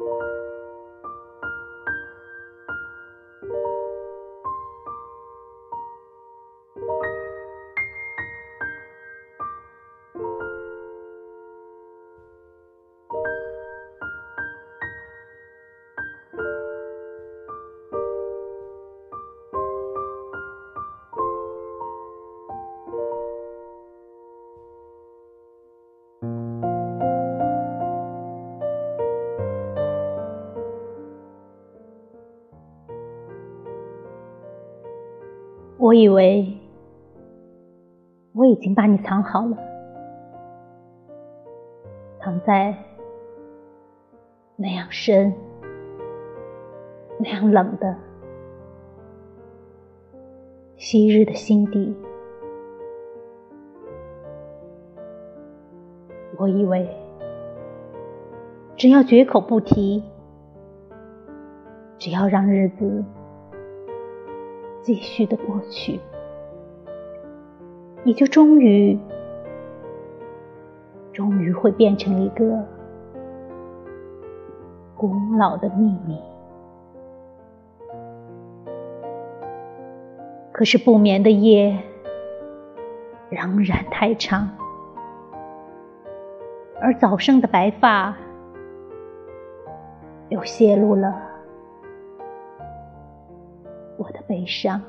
you 我以为我已经把你藏好了，藏在那样深、那样冷的昔日的心底。我以为只要绝口不提，只要让日子。继续的过去，你就终于，终于会变成一个古老的秘密。可是不眠的夜仍然太长，而早生的白发又泄露了。我的悲伤。